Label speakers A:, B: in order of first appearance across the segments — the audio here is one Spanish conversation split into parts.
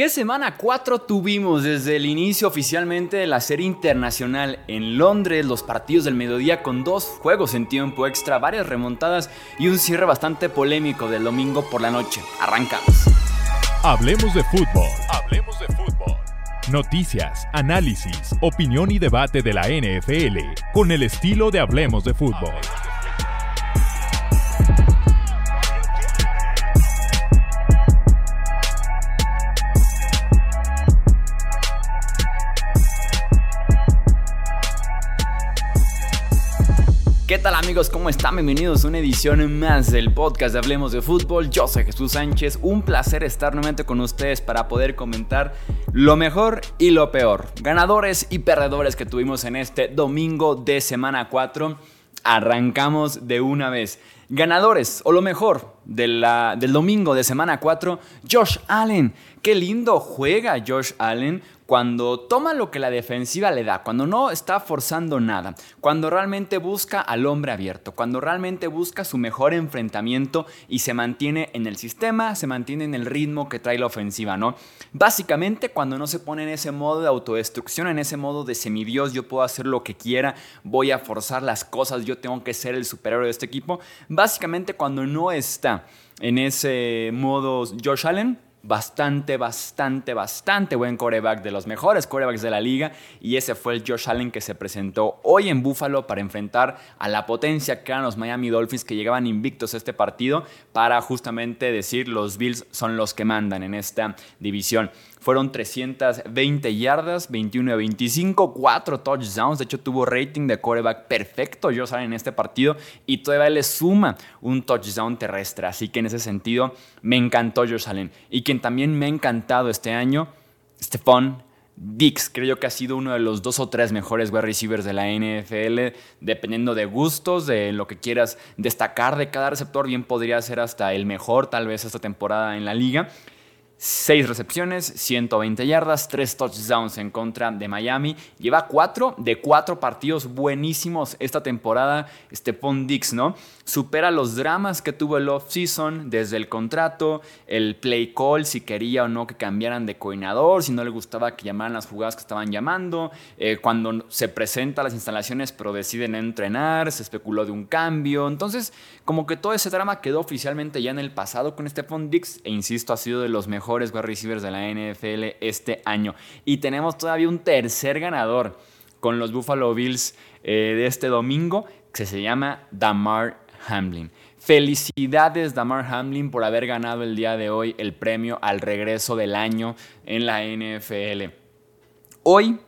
A: ¿Qué semana 4 tuvimos desde el inicio oficialmente de la serie internacional en Londres? Los partidos del mediodía con dos juegos en tiempo extra, varias remontadas y un cierre bastante polémico del domingo por la noche. Arrancamos.
B: Hablemos de fútbol. Hablemos de fútbol. Noticias, análisis, opinión y debate de la NFL con el estilo de Hablemos de fútbol.
A: ¿Qué tal amigos? ¿Cómo están? Bienvenidos a una edición más del podcast de Hablemos de Fútbol. Yo soy Jesús Sánchez. Un placer estar nuevamente con ustedes para poder comentar lo mejor y lo peor. Ganadores y perdedores que tuvimos en este domingo de semana 4. Arrancamos de una vez. Ganadores, o lo mejor, del domingo de semana 4, Josh Allen. Qué lindo juega Josh Allen cuando toma lo que la defensiva le da, cuando no está forzando nada, cuando realmente busca al hombre abierto, cuando realmente busca su mejor enfrentamiento y se mantiene en el sistema, se mantiene en el ritmo que trae la ofensiva, ¿no? Básicamente cuando no se pone en ese modo de autodestrucción, en ese modo de semidios, yo puedo hacer lo que quiera, voy a forzar las cosas, yo tengo que ser el superhéroe de este equipo, básicamente cuando no está en ese modo Josh Allen, bastante, bastante, bastante buen coreback, de los mejores corebacks de la liga. Y ese fue el Josh Allen que se presentó hoy en Buffalo para enfrentar a la potencia que eran los Miami Dolphins que llegaban invictos a este partido para justamente decir los Bills son los que mandan en esta división. Fueron 320 yardas, 21 de 25, 4 touchdowns. De hecho, tuvo rating de coreback perfecto Josh Allen en este partido y todavía le suma un touchdown terrestre. Así que en ese sentido, me encantó Josh Allen. Y quien también me ha encantado este año, Stephon Dix, creo que ha sido uno de los dos o tres mejores wide receivers de la NFL, dependiendo de gustos, de lo que quieras destacar de cada receptor, bien podría ser hasta el mejor tal vez esta temporada en la liga. 6 recepciones, 120 yardas, 3 touchdowns en contra de Miami. Lleva 4 de 4 partidos buenísimos esta temporada. Stephon Dix, ¿no? Supera los dramas que tuvo el offseason desde el contrato, el play call, si quería o no que cambiaran de coordinador, si no le gustaba que llamaran las jugadas que estaban llamando. Eh, cuando se presenta a las instalaciones, pero deciden entrenar, se especuló de un cambio. Entonces, como que todo ese drama quedó oficialmente ya en el pasado con Stephon Dix, e insisto, ha sido de los mejores mejores wide receivers de la NFL este año. Y tenemos todavía un tercer ganador con los Buffalo Bills eh, de este domingo, que se llama Damar Hamlin. Felicidades Damar Hamlin por haber ganado el día de hoy el premio al regreso del año en la NFL. Hoy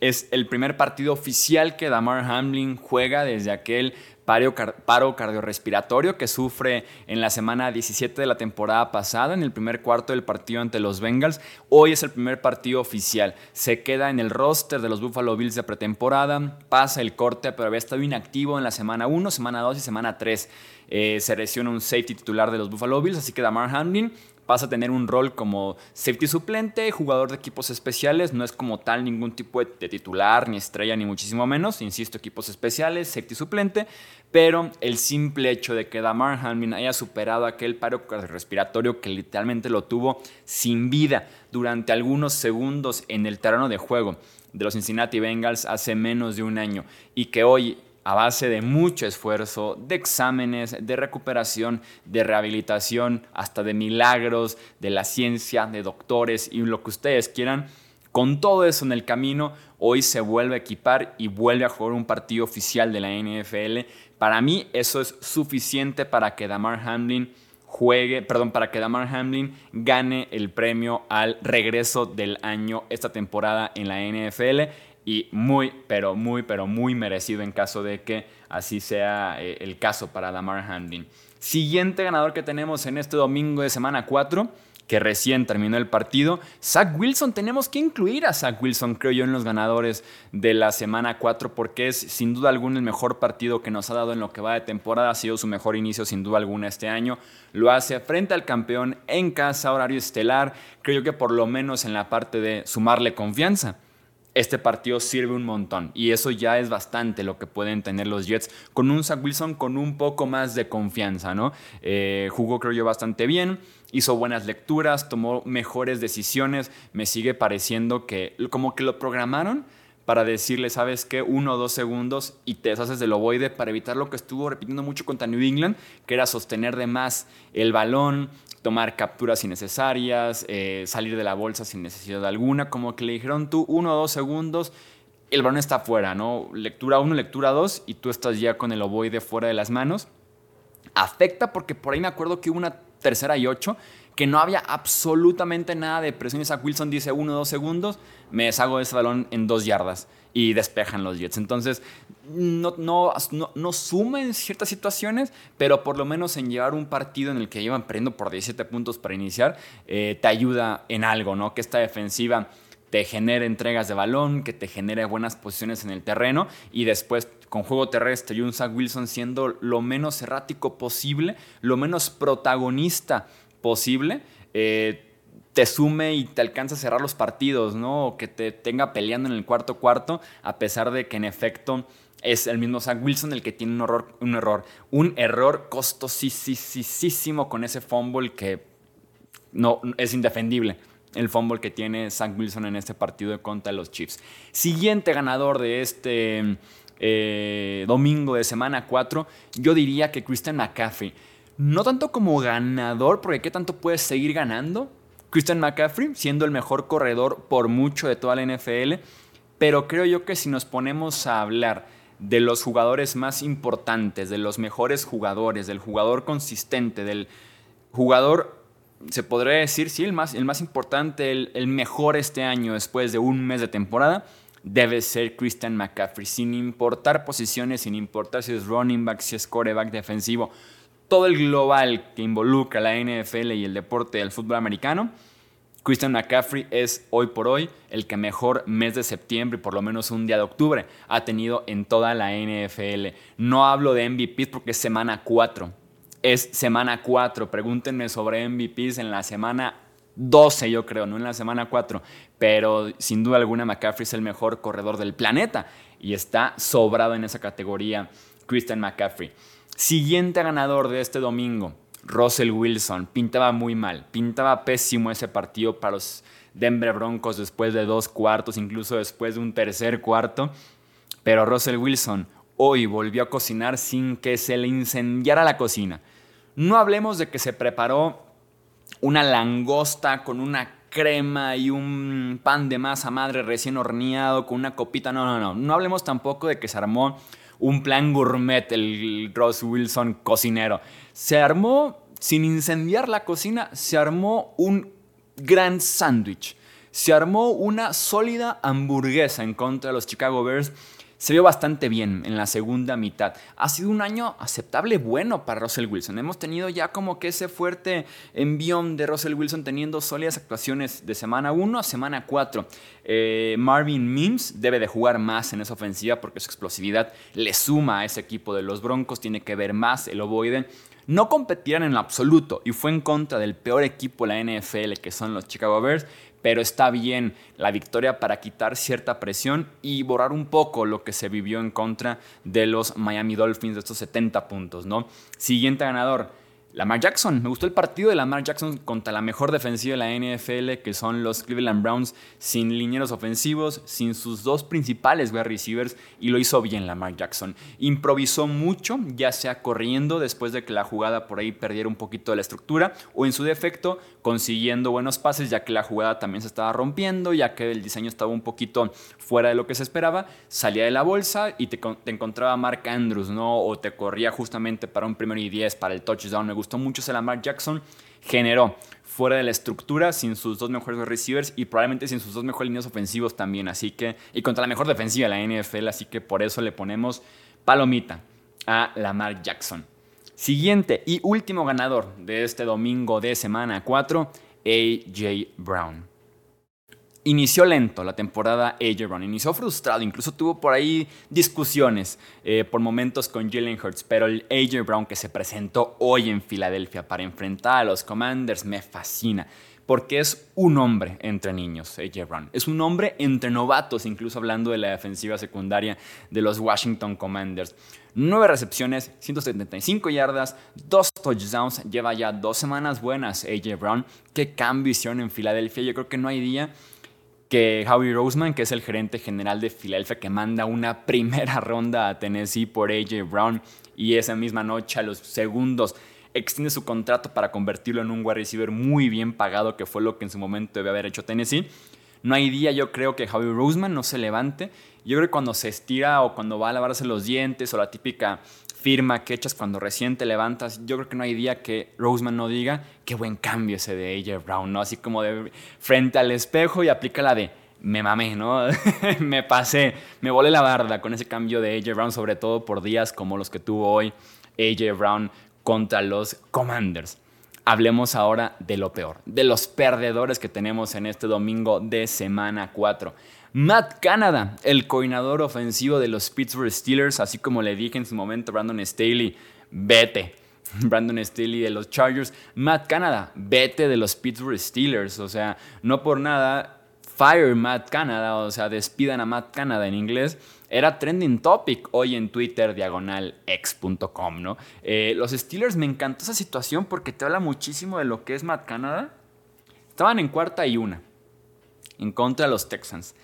A: es el primer partido oficial que Damar Hamlin juega desde aquel paro cardiorrespiratorio que sufre en la semana 17 de la temporada pasada, en el primer cuarto del partido ante los Bengals. Hoy es el primer partido oficial. Se queda en el roster de los Buffalo Bills de pretemporada, pasa el corte, pero había estado inactivo en la semana 1, semana 2 y semana 3. Eh, se lesiona un safety titular de los Buffalo Bills, así que Damar Hamlin pasa a tener un rol como safety suplente, jugador de equipos especiales, no es como tal ningún tipo de, titular, ni estrella, ni muchísimo menos, insisto, equipos especiales, safety suplente, pero el simple hecho de que Damar Hamlin haya superado aquel paro respiratorio que literalmente lo tuvo sin vida durante algunos segundos en el terreno de juego de los Cincinnati Bengals hace menos de un año y que hoy a base de mucho esfuerzo, de exámenes, de recuperación, de rehabilitación, hasta de milagros, de la ciencia, de doctores y lo que ustedes quieran. Con todo eso en el camino, hoy se vuelve a equipar y vuelve a jugar un partido oficial de la NFL. Para mí eso es suficiente para que Damar Hamlin juegue, perdón, para que Damar Hamlin gane el premio al regreso del año esta temporada en la NFL y muy, pero muy, pero muy merecido en caso de que así sea eh, el caso para Damar Hamlin. Siguiente ganador que tenemos en este domingo de semana 4, que recién terminó el partido, Zach Wilson. Tenemos que incluir a Zach Wilson, creo yo, en los ganadores de la semana 4, porque es sin duda alguna el mejor partido que nos ha dado en lo que va de temporada. Ha sido su mejor inicio, sin duda alguna, este año. Lo hace frente al campeón en casa, horario estelar. Creo yo que por lo menos en la parte de sumarle confianza este partido sirve un montón. Y eso ya es bastante lo que pueden tener los Jets con un Zach Wilson con un poco más de confianza, ¿no? Eh, jugó, creo yo, bastante bien. Hizo buenas lecturas, tomó mejores decisiones. Me sigue pareciendo que como que lo programaron para decirle, ¿sabes qué? Uno o dos segundos y te deshaces del ovoide para evitar lo que estuvo repitiendo mucho contra New England, que era sostener de más el balón, tomar capturas innecesarias, eh, salir de la bolsa sin necesidad alguna, como que le dijeron tú uno o dos segundos, el balón está fuera, ¿no? Lectura uno, lectura dos, y tú estás ya con el ovoide fuera de las manos. Afecta porque por ahí me acuerdo que hubo una tercera y ocho, que no había absolutamente nada de presión. Zach Wilson dice uno o dos segundos, me deshago de ese balón en dos yardas y despejan los Jets. Entonces, no, no, no, sumen ciertas situaciones, pero por lo menos en llevar un partido en el que iban perdiendo por 17 puntos para iniciar, eh, te ayuda en algo, ¿no? Que esta defensiva te genere entregas de balón, que te genere buenas posiciones en el terreno y después con juego terrestre y un Zach Wilson siendo lo menos errático posible, lo menos protagonista posible. Eh, te sume y te alcanza a cerrar los partidos, ¿no? O que te tenga peleando en el cuarto cuarto, a pesar de que en efecto es el mismo Zach Wilson el que tiene un error, un error, un error costosísimo con ese fumble que no es indefendible. El fumble que tiene Zach Wilson en este partido contra los Chiefs. Siguiente ganador de este eh, domingo de semana 4, yo diría que Christian McCaffrey. No tanto como ganador, porque ¿qué tanto puedes seguir ganando? Christian McCaffrey, siendo el mejor corredor por mucho de toda la NFL, pero creo yo que si nos ponemos a hablar de los jugadores más importantes, de los mejores jugadores, del jugador consistente, del jugador, se podría decir, sí, el más, el más importante, el, el mejor este año después de un mes de temporada, debe ser Christian McCaffrey, sin importar posiciones, sin importar si es running back, si es coreback defensivo todo el global que involucra la NFL y el deporte del fútbol americano, Christian McCaffrey es hoy por hoy el que mejor mes de septiembre y por lo menos un día de octubre ha tenido en toda la NFL. No hablo de MVPs porque es semana 4. Es semana 4. Pregúntenme sobre MVPs en la semana 12, yo creo, no en la semana 4. Pero sin duda alguna McCaffrey es el mejor corredor del planeta y está sobrado en esa categoría Christian McCaffrey. Siguiente ganador de este domingo, Russell Wilson. Pintaba muy mal, pintaba pésimo ese partido para los Denver Broncos después de dos cuartos, incluso después de un tercer cuarto. Pero Russell Wilson hoy volvió a cocinar sin que se le incendiara la cocina. No hablemos de que se preparó una langosta con una crema y un pan de masa madre recién horneado con una copita. No, no, no. No hablemos tampoco de que se armó un plan gourmet, el Ross Wilson cocinero. Se armó, sin incendiar la cocina, se armó un gran sándwich. Se armó una sólida hamburguesa en contra de los Chicago Bears se vio bastante bien en la segunda mitad. Ha sido un año aceptable bueno para Russell Wilson. Hemos tenido ya como que ese fuerte envión de Russell Wilson teniendo sólidas actuaciones de semana 1 a semana 4. Eh, Marvin Mims debe de jugar más en esa ofensiva porque su explosividad le suma a ese equipo de los Broncos. Tiene que ver más el ovoide no competirán en absoluto y fue en contra del peor equipo de la NFL que son los Chicago Bears pero está bien la victoria para quitar cierta presión y borrar un poco lo que se vivió en contra de los Miami Dolphins de estos 70 puntos, ¿no? Siguiente ganador. Lamar Jackson, me gustó el partido de Lamar Jackson contra la mejor defensiva de la NFL, que son los Cleveland Browns, sin linieros ofensivos, sin sus dos principales wide receivers, y lo hizo bien Lamar Jackson. Improvisó mucho, ya sea corriendo después de que la jugada por ahí perdiera un poquito de la estructura, o en su defecto, consiguiendo buenos pases, ya que la jugada también se estaba rompiendo, ya que el diseño estaba un poquito fuera de lo que se esperaba, salía de la bolsa y te, encontraba Mark Andrews, ¿no? O te corría justamente para un primero y diez, para el touchdown. Me gustó mucho ese Lamar Jackson. Generó fuera de la estructura, sin sus dos mejores receivers y probablemente sin sus dos mejores líneas ofensivos también. Así que, y contra la mejor defensiva de la NFL, así que por eso le ponemos palomita a Lamar Jackson. Siguiente y último ganador de este domingo de semana 4, AJ Brown. Inició lento la temporada AJ Brown, inició frustrado, incluso tuvo por ahí discusiones eh, por momentos con Jalen Hurts, pero el AJ Brown que se presentó hoy en Filadelfia para enfrentar a los Commanders me fascina. porque es un hombre entre niños, AJ Brown. Es un hombre entre novatos, incluso hablando de la defensiva secundaria de los Washington Commanders. Nueve recepciones, 175 yardas, dos touchdowns. Lleva ya dos semanas buenas AJ Brown. Qué cambio hicieron en Filadelfia. Yo creo que no hay día que Howie Roseman, que es el gerente general de Filadelfia, que manda una primera ronda a Tennessee por AJ Brown y esa misma noche a los segundos extiende su contrato para convertirlo en un wide receiver muy bien pagado, que fue lo que en su momento debe haber hecho Tennessee. No hay día, yo creo, que Javi Roseman no se levante. Yo creo que cuando se estira o cuando va a lavarse los dientes o la típica firma que echas cuando recién te levantas, yo creo que no hay día que Roseman no diga qué buen cambio ese de AJ Brown, ¿no? Así como de frente al espejo y aplica la de me mamé, ¿no? me pasé, me volé la barda con ese cambio de AJ Brown, sobre todo por días como los que tuvo hoy AJ Brown contra los Commanders. Hablemos ahora de lo peor, de los perdedores que tenemos en este domingo de semana 4. Matt Canada, el coordinador ofensivo de los Pittsburgh Steelers, así como le dije en su momento Brandon Staley, vete. Brandon Staley de los Chargers, Matt Canada, vete de los Pittsburgh Steelers. O sea, no por nada, fire Matt Canada, o sea, despidan a Matt Canada en inglés era trending topic hoy en Twitter, diagonal x.com, ¿no? Eh, los Steelers, me encantó esa situación porque te habla muchísimo de lo que es Matt Canada. Estaban en cuarta y una, en contra de los Texans.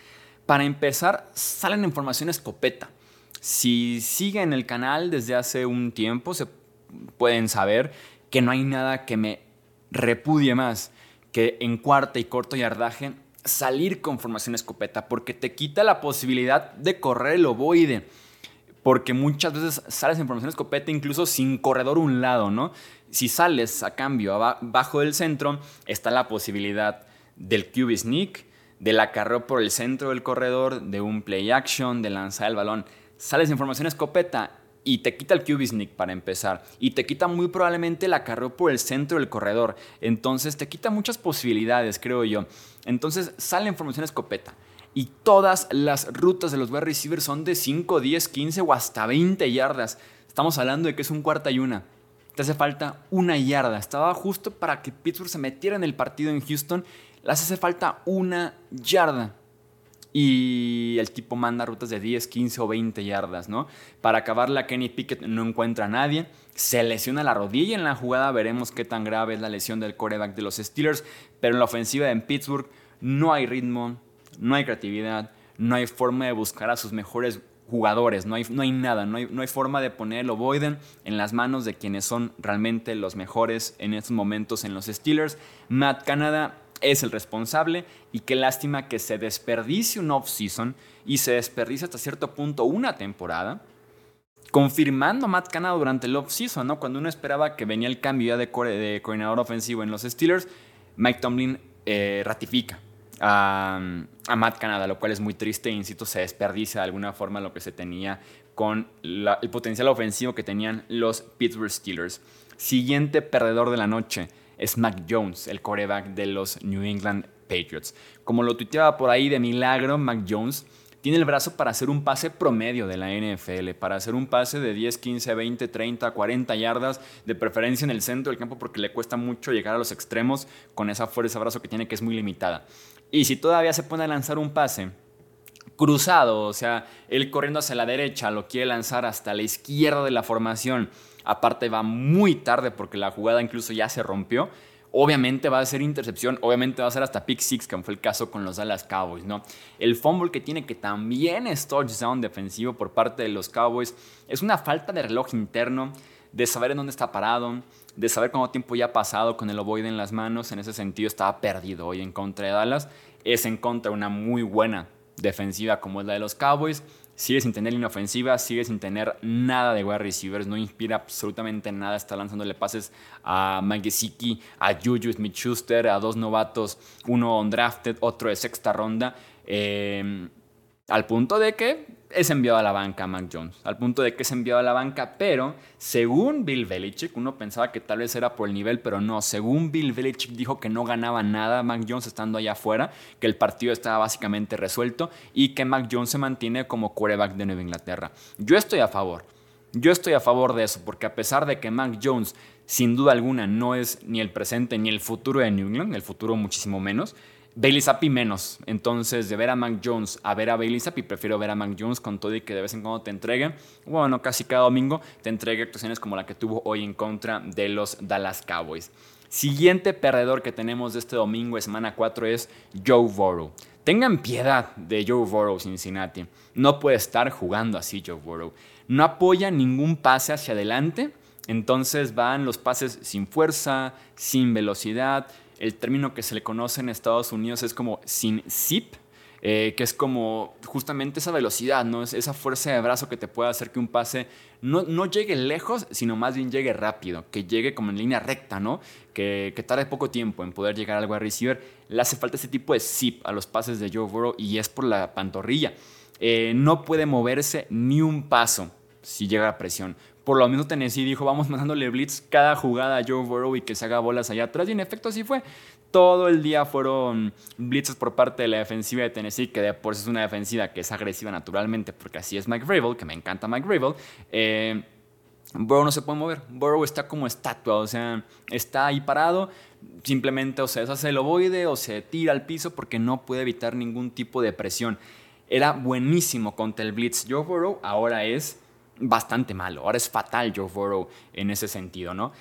A: Para empezar, salen información escopeta. Si siguen el canal desde hace un tiempo, se pueden saber que no hay nada que me repudie más que en cuarta y corto yardaje salir con formación escopeta porque te quita la posibilidad de correr el ovoide. Porque muchas veces sales en formación escopeta incluso sin corredor un lado, ¿no? Si sales a cambio abajo del centro, está la posibilidad del QB sneak, del acarreo por el centro del corredor, de un play action, de lanzar el balón. Sales en formación escopeta y te quita el QB para empezar. Y te quita muy probablemente el acarreo por el centro del corredor. Entonces te quita muchas posibilidades, creo yo. Entonces sale en formación escopeta. Y todas las rutas de los wide receivers son de 5, 10, 15 o hasta 20 yardas. Estamos hablando de que es un cuarta y una. Te hace falta una yarda. Estaba justo para que Pittsburgh se metiera en el partido en Houston. Le hace falta una yarda y el tipo manda rutas de 10, 15 o 20 yardas, ¿no? Para acabarla, Kenny Pickett no encuentra a nadie, se lesiona la rodilla en la jugada, veremos qué tan grave es la lesión del coreback de los Steelers, pero en la ofensiva en Pittsburgh no hay ritmo, no hay creatividad, no hay forma de buscar a sus mejores jugadores, no hay, no hay nada, no hay, no hay forma de poner el Boyden en las manos de quienes son realmente los mejores en estos momentos en los Steelers. Matt Canada es el responsable y qué lástima que se desperdicie un off-season y se desperdicie hasta cierto punto una temporada, confirmando a Matt Canada durante el off-season, ¿no? Cuando uno esperaba que venía el cambio ya de, coordinador ofensivo en los Steelers, Mike Tomlin eh, ratifica a, Matt Canada, lo cual es muy triste e insisto, se desperdicia de alguna forma lo que se tenía con el potencial ofensivo que tenían los Pittsburgh Steelers. Siguiente perdedor de la noche es Mac Jones, el coreback de los New England Patriots. Como lo tuiteaba por ahí de milagro, Mac Jones tiene el brazo para hacer un pase promedio de la NFL, para hacer un pase de 10, 15, 20, 30, 40 yardas, de preferencia en el centro del campo porque le cuesta mucho llegar a los extremos con esa fuerza de brazo que tiene que es muy limitada. Y si todavía se pone a lanzar un pase cruzado, o sea, él corriendo hacia la derecha, lo quiere lanzar hasta la izquierda de la formación, Aparte va muy tarde porque la jugada incluso ya se rompió. Obviamente va a ser intercepción, obviamente va a ser hasta pick six, como fue el caso con los Dallas Cowboys, ¿no? El fumble que tiene que también es touchdown defensivo por parte de los Cowboys es una falta de reloj interno, de saber en dónde está parado, de saber cuánto tiempo ya ha pasado con el ovoide en las manos. En ese sentido estaba perdido hoy en contra de Dallas. Es en contra de una muy buena defensiva como es la de los Cowboys sigue sin tener línea ofensiva, sigue sin tener nada de wide receivers, no inspira absolutamente nada, está lanzándole pases a Mike a Juju Smith-Schuster, a dos novatos, uno undrafted, otro de sexta ronda, eh, al punto de que es enviado a la banca Mac Jones, al punto de que es enviado a la banca, pero según Bill Belichick, uno pensaba que tal vez era por el nivel, pero no, según Bill Belichick dijo que no ganaba nada Mac Jones estando allá afuera, que el partido estaba básicamente resuelto y que Mac Jones se mantiene como quarterback de Nueva Inglaterra. Yo estoy a favor. Yo estoy a favor de eso, porque a pesar de que Mac Jones sin duda alguna no es ni el presente ni el futuro de New England, el futuro muchísimo menos, Bailey Zappi menos. Entonces, de ver a Mac Jones a ver a Bailey Zappi, prefiero ver a Mac Jones con todo y que de vez en cuando te entregue, bueno, casi cada domingo te entregue actuaciones como la que tuvo hoy en contra de los Dallas Cowboys. Siguiente perdedor que tenemos de este domingo semana 4 es Joe Burrow. Tengan piedad de Joe Burrow Cincinnati. No puede estar jugando así Joe Burrow. No apoya ningún pase hacia adelante. Entonces van los pases sin fuerza, sin velocidad, el término que se le conoce en Estados Unidos es como sin zip, eh, que es como justamente esa velocidad, ¿no? Es esa fuerza de brazo que te puede hacer que un pase no, no, llegue lejos, sino más bien llegue rápido, que llegue como en línea recta, ¿no? Que, que tarde poco tiempo en poder llegar al wide receiver. Le hace falta ese tipo de zip a los pases de Joe Burrow y es por la pantorrilla. Eh, no puede moverse ni un paso si llega a presión. Por lo mismo Tennessee dijo, vamos mandándole blitz cada jugada a Joe Burrow y que se haga bolas allá atrás. Y en efecto así fue. Todo el día fueron blitzes por parte de la defensiva de Tennessee, que de por sí es una defensiva que es agresiva naturalmente, porque así es Mike Vrabel, que me encanta Mike Vrabel. Eh, Burrow no se puede mover. Burrow está como estatua, o sea, está ahí parado. Simplemente o se deshace el ovoide o se tira al piso porque no puede evitar ningún tipo de presión. Era buenísimo contra el blitz. Joe Burrow ahora es bastante malo. Ahora es fatal Joe Burrow en ese sentido, ¿no?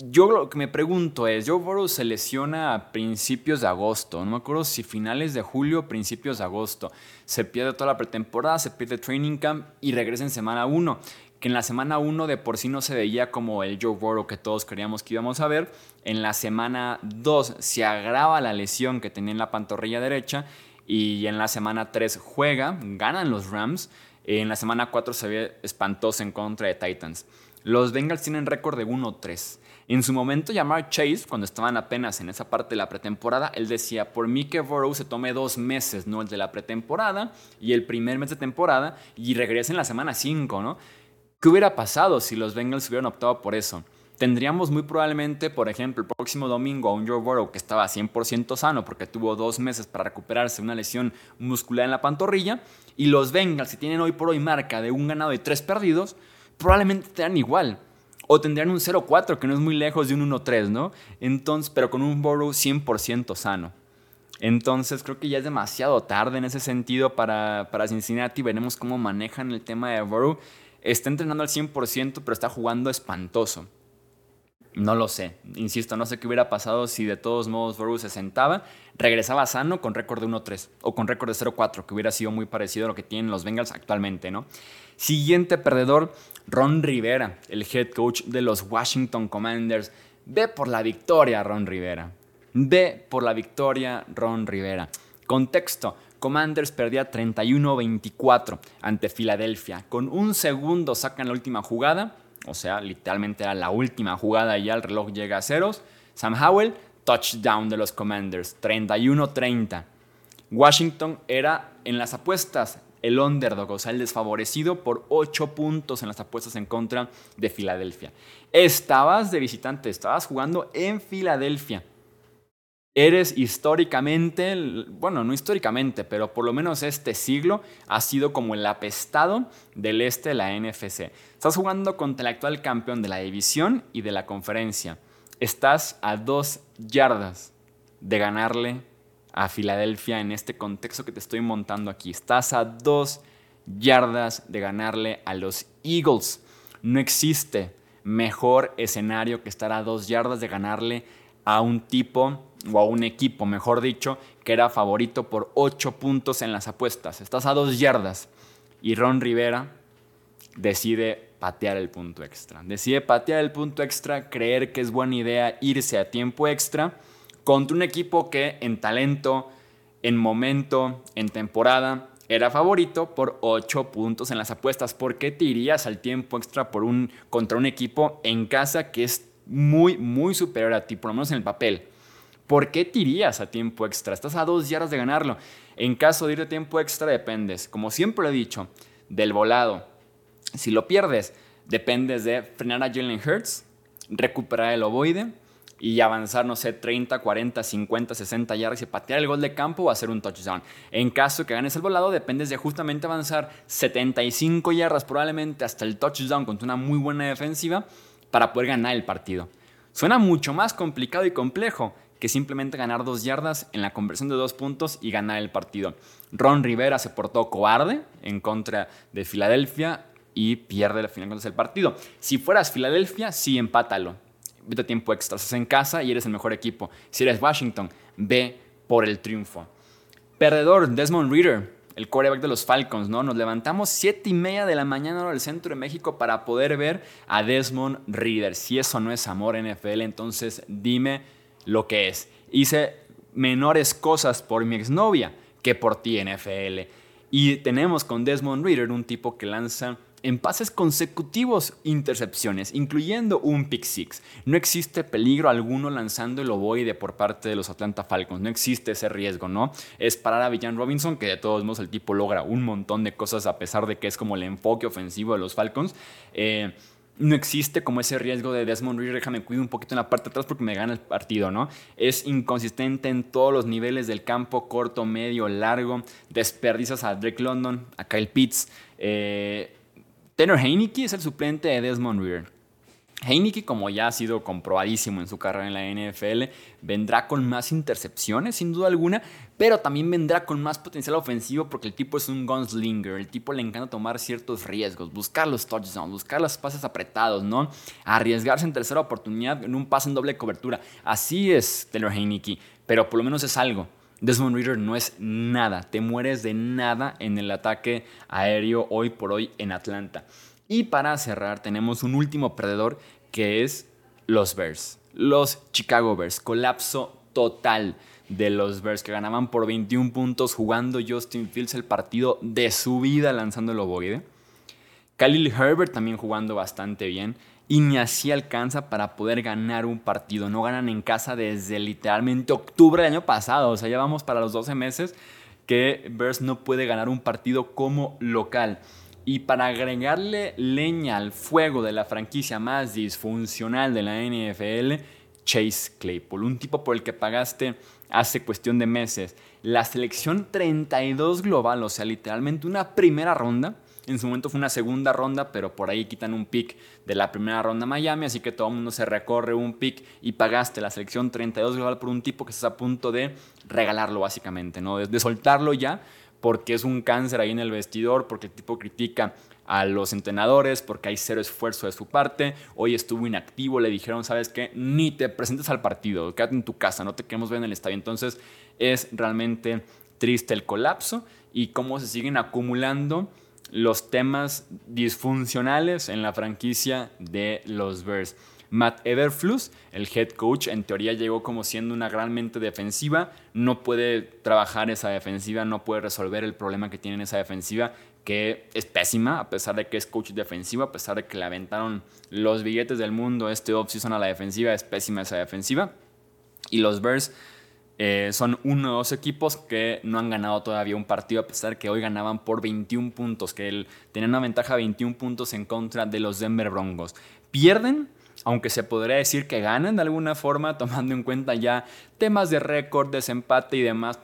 A: Yo lo que me pregunto es, Joe Burrow se lesiona a principios de agosto, no me acuerdo si finales de julio principios de agosto. Se pierde toda la pretemporada, se pierde training camp y regresa en semana 1. Que en la semana 1 de por sí no se veía como el Joe Burrow que todos creíamos que íbamos a ver. En la semana 2 se agrava la lesión que tenía en la pantorrilla derecha y en la semana 3 juega, ganan los Rams en la semana 4 se ve espantoso en contra de Titans. Los Bengals tienen récord de 1-3. En su momento, llamar Chase, cuando estaban apenas en esa parte de la pretemporada, él decía, por mí que Burrow se tome dos meses, ¿no? El de la pretemporada y el primer mes de temporada y regrese en la semana 5, ¿no? ¿Qué hubiera pasado si los Bengals hubieran optado por eso? Tendríamos muy probablemente, por ejemplo, el próximo domingo a un Joe Burrow que estaba 100% sano porque tuvo dos meses para recuperarse una lesión muscular en la pantorrilla. Y los Bengals, si tienen hoy por hoy marca de un ganado y tres perdidos, probablemente tendrán igual. O tendrían un 0-4, que no es muy lejos de un 1-3, ¿no? Entonces, pero con un Burrow 100% sano. Entonces creo que ya es demasiado tarde en ese sentido para, para Cincinnati. Veremos cómo manejan el tema de Burrow. Está entrenando al 100%, pero está jugando espantoso. No lo sé. Insisto, no sé qué hubiera pasado si de todos modos Burrow se sentaba, regresaba sano con récord de 1-3 o con récord de 0-4, que hubiera sido muy parecido a lo que tienen los Bengals actualmente, ¿no? Siguiente perdedor, Ron Rivera, el head coach de los Washington Commanders. Ve por la victoria, Ron Rivera. Ve por la victoria, Ron Rivera. Contexto. Commanders perdía 31-24 ante Filadelfia. Con un segundo sacan la última jugada o sea, literalmente era la última jugada y ya el reloj llega a ceros. Sam Howell, touchdown de los Commanders, 31-30. Washington era en las apuestas el underdog, o sea, el desfavorecido por 8 puntos en las apuestas en contra de Filadelfia. Estabas de visitante, estabas jugando en Filadelfia eres históricamente, bueno, no históricamente, pero por lo menos este siglo ha sido como el apestado del este de la NFC. Estás jugando contra el actual campeón de la división y de la conferencia. Estás a dos yardas de ganarle a Filadelfia en este contexto que te estoy montando aquí. Estás a dos yardas de ganarle a los Eagles. No existe mejor escenario que estar a dos yardas de ganarle a un tipo o a un equipo, mejor dicho, que era favorito por 8 puntos en las apuestas. Estás a 2 yardas y Ron Rivera decide patear el punto extra. Decide patear el punto extra, creer que es buena idea irse a tiempo extra contra un equipo que en talento, en momento, en temporada, era favorito por 8 puntos en las apuestas. ¿Por qué te irías al tiempo extra por un, contra un equipo en casa que es muy, muy superior a ti, por lo menos en el papel? ¿Por qué te irías a tiempo extra? Estás a dos yardas de ganarlo. En caso de ir a tiempo extra, dependes, como siempre he dicho, del volado. Si lo pierdes, dependes de frenar a Jalen Hurts, recuperar el ovoide y avanzar, no sé, 30, 40, 50, 60 yardas y patear el gol de campo o hacer un touchdown. En caso que ganes el volado, dependes de justamente avanzar 75 yardas, probablemente hasta el touchdown con una muy buena defensiva para poder ganar el partido. Suena mucho más complicado y complejo que simplemente ganar dos yardas en la conversión de dos puntos y ganar el partido. Ron Rivera se portó cobarde en contra de Filadelfia y pierde la final contra el partido. Si fueras Filadelfia, sí, empátalo. Vete tiempo extra, estás en casa y eres el mejor equipo. Si eres Washington, ve por el triunfo. Perdedor, Desmond Reader, el quarterback de los Falcons, ¿no? Nos levantamos 7 y media de la mañana en el centro de México para poder ver a Desmond Reader. Si eso no es amor NFL, entonces dime lo que es. Hice menores cosas por mi exnovia que por ti, NFL. Y tenemos con Desmond Reader un tipo que lanza en pases consecutivos intercepciones, incluyendo un pick six. No existe peligro alguno lanzando el ovoide por parte de los Atlanta Falcons. No existe ese riesgo, ¿no? Es parar a Villan Robinson, que de todos modos el tipo logra un montón de cosas a pesar de que es como el enfoque ofensivo de los Falcons. Eh, no existe como ese riesgo de Desmond Reader, déjame cuido un poquito en la parte de atrás porque me gana el partido, ¿no? Es inconsistente en todos los niveles del campo, corto, medio, largo, desperdicias a Drake London, a Kyle Pitts. Eh, Tanner Heineke es el suplente de Desmond Reader. Heineke, como ya ha sido comprobadísimo en su carrera en la NFL, vendrá con más intercepciones, sin duda alguna, pero también vendrá con más potencial ofensivo porque el tipo es un gunslinger, el tipo le encanta tomar ciertos riesgos, buscar los touchdowns, buscar los pases apretados, ¿no? Arriesgarse en tercera oportunidad en un pase en doble cobertura. Así es Taylor Heineke, pero por lo menos es algo. Desmond Reader no es nada, te mueres de nada en el ataque aéreo hoy por hoy en Atlanta. Y para cerrar, tenemos un último perdedor que es los Bears. Los Chicago Bears. Colapso total de los Bears que ganaban por 21 puntos jugando Justin Fields el partido de su vida lanzando el ovoide. Khalil Herbert también jugando bastante bien y ni así alcanza para poder ganar un partido. No ganan en casa desde literalmente octubre del año pasado. O sea, ya vamos para los 12 meses que Bears no puede ganar un partido como local. Y para agregarle leña al fuego de la franquicia más disfuncional de la NFL, Chase Claypool, un tipo por el que pagaste hace cuestión de meses la selección 32 global, o sea, literalmente una primera ronda. En su momento fue una segunda ronda, pero por ahí quitan un pick de la primera ronda Miami, así que todo el mundo se recorre un pick y pagaste la selección 32 global por un tipo que estás a punto de regalarlo básicamente, ¿no? de soltarlo ya porque es un cáncer ahí en el vestidor, porque el tipo critica a los entrenadores, porque hay cero esfuerzo de su parte. Hoy estuvo inactivo, le dijeron, sabes qué, ni te presentes al partido, quédate en tu casa, no te queremos ver en el estadio. Entonces es realmente triste el colapso y cómo se siguen acumulando los temas disfuncionales en la franquicia de los Bears. Matt Everflus, el head coach, en teoría llegó como siendo una gran mente defensiva, no puede trabajar esa defensiva, no puede resolver el problema que tiene en esa defensiva, que es pésima, a pesar de que es coach defensivo, a pesar de que le aventaron los billetes del mundo este offseason a la defensiva, es pésima esa defensiva. Y los Bears eh, son uno o dos equipos que no han ganado todavía un partido, a pesar de que hoy ganaban por 21 puntos, que tenían una ventaja de 21 puntos en contra de los Denver Broncos. Pierden aunque se podría decir que ganan de alguna forma, tomando en cuenta ya temas de récord, desempate y demás,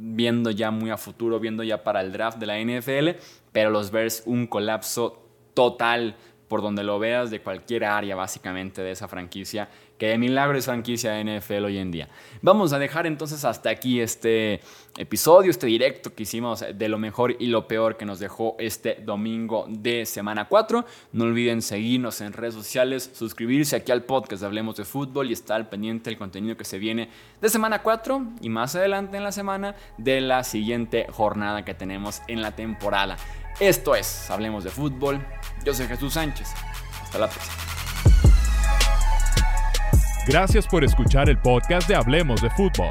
A: viendo ya muy a futuro, viendo ya para el draft de la NFL, pero los Bears un colapso total por donde lo veas de cualquier área básicamente de esa franquicia que de milagro es franquicia de NFL hoy en día. Vamos a dejar entonces hasta aquí este episodio, este directo que hicimos de lo mejor y lo peor que nos dejó este domingo de semana 4. No olviden seguirnos en redes sociales, suscribirse aquí al podcast Hablemos de Fútbol y estar pendiente del contenido que se viene de semana 4 y más adelante en la semana de la siguiente jornada que tenemos en la temporada. Esto es Hablemos de Fútbol. Yo soy Jesús Sánchez. Hasta la próxima.
B: Gracias por escuchar el podcast de Hablemos de Fútbol.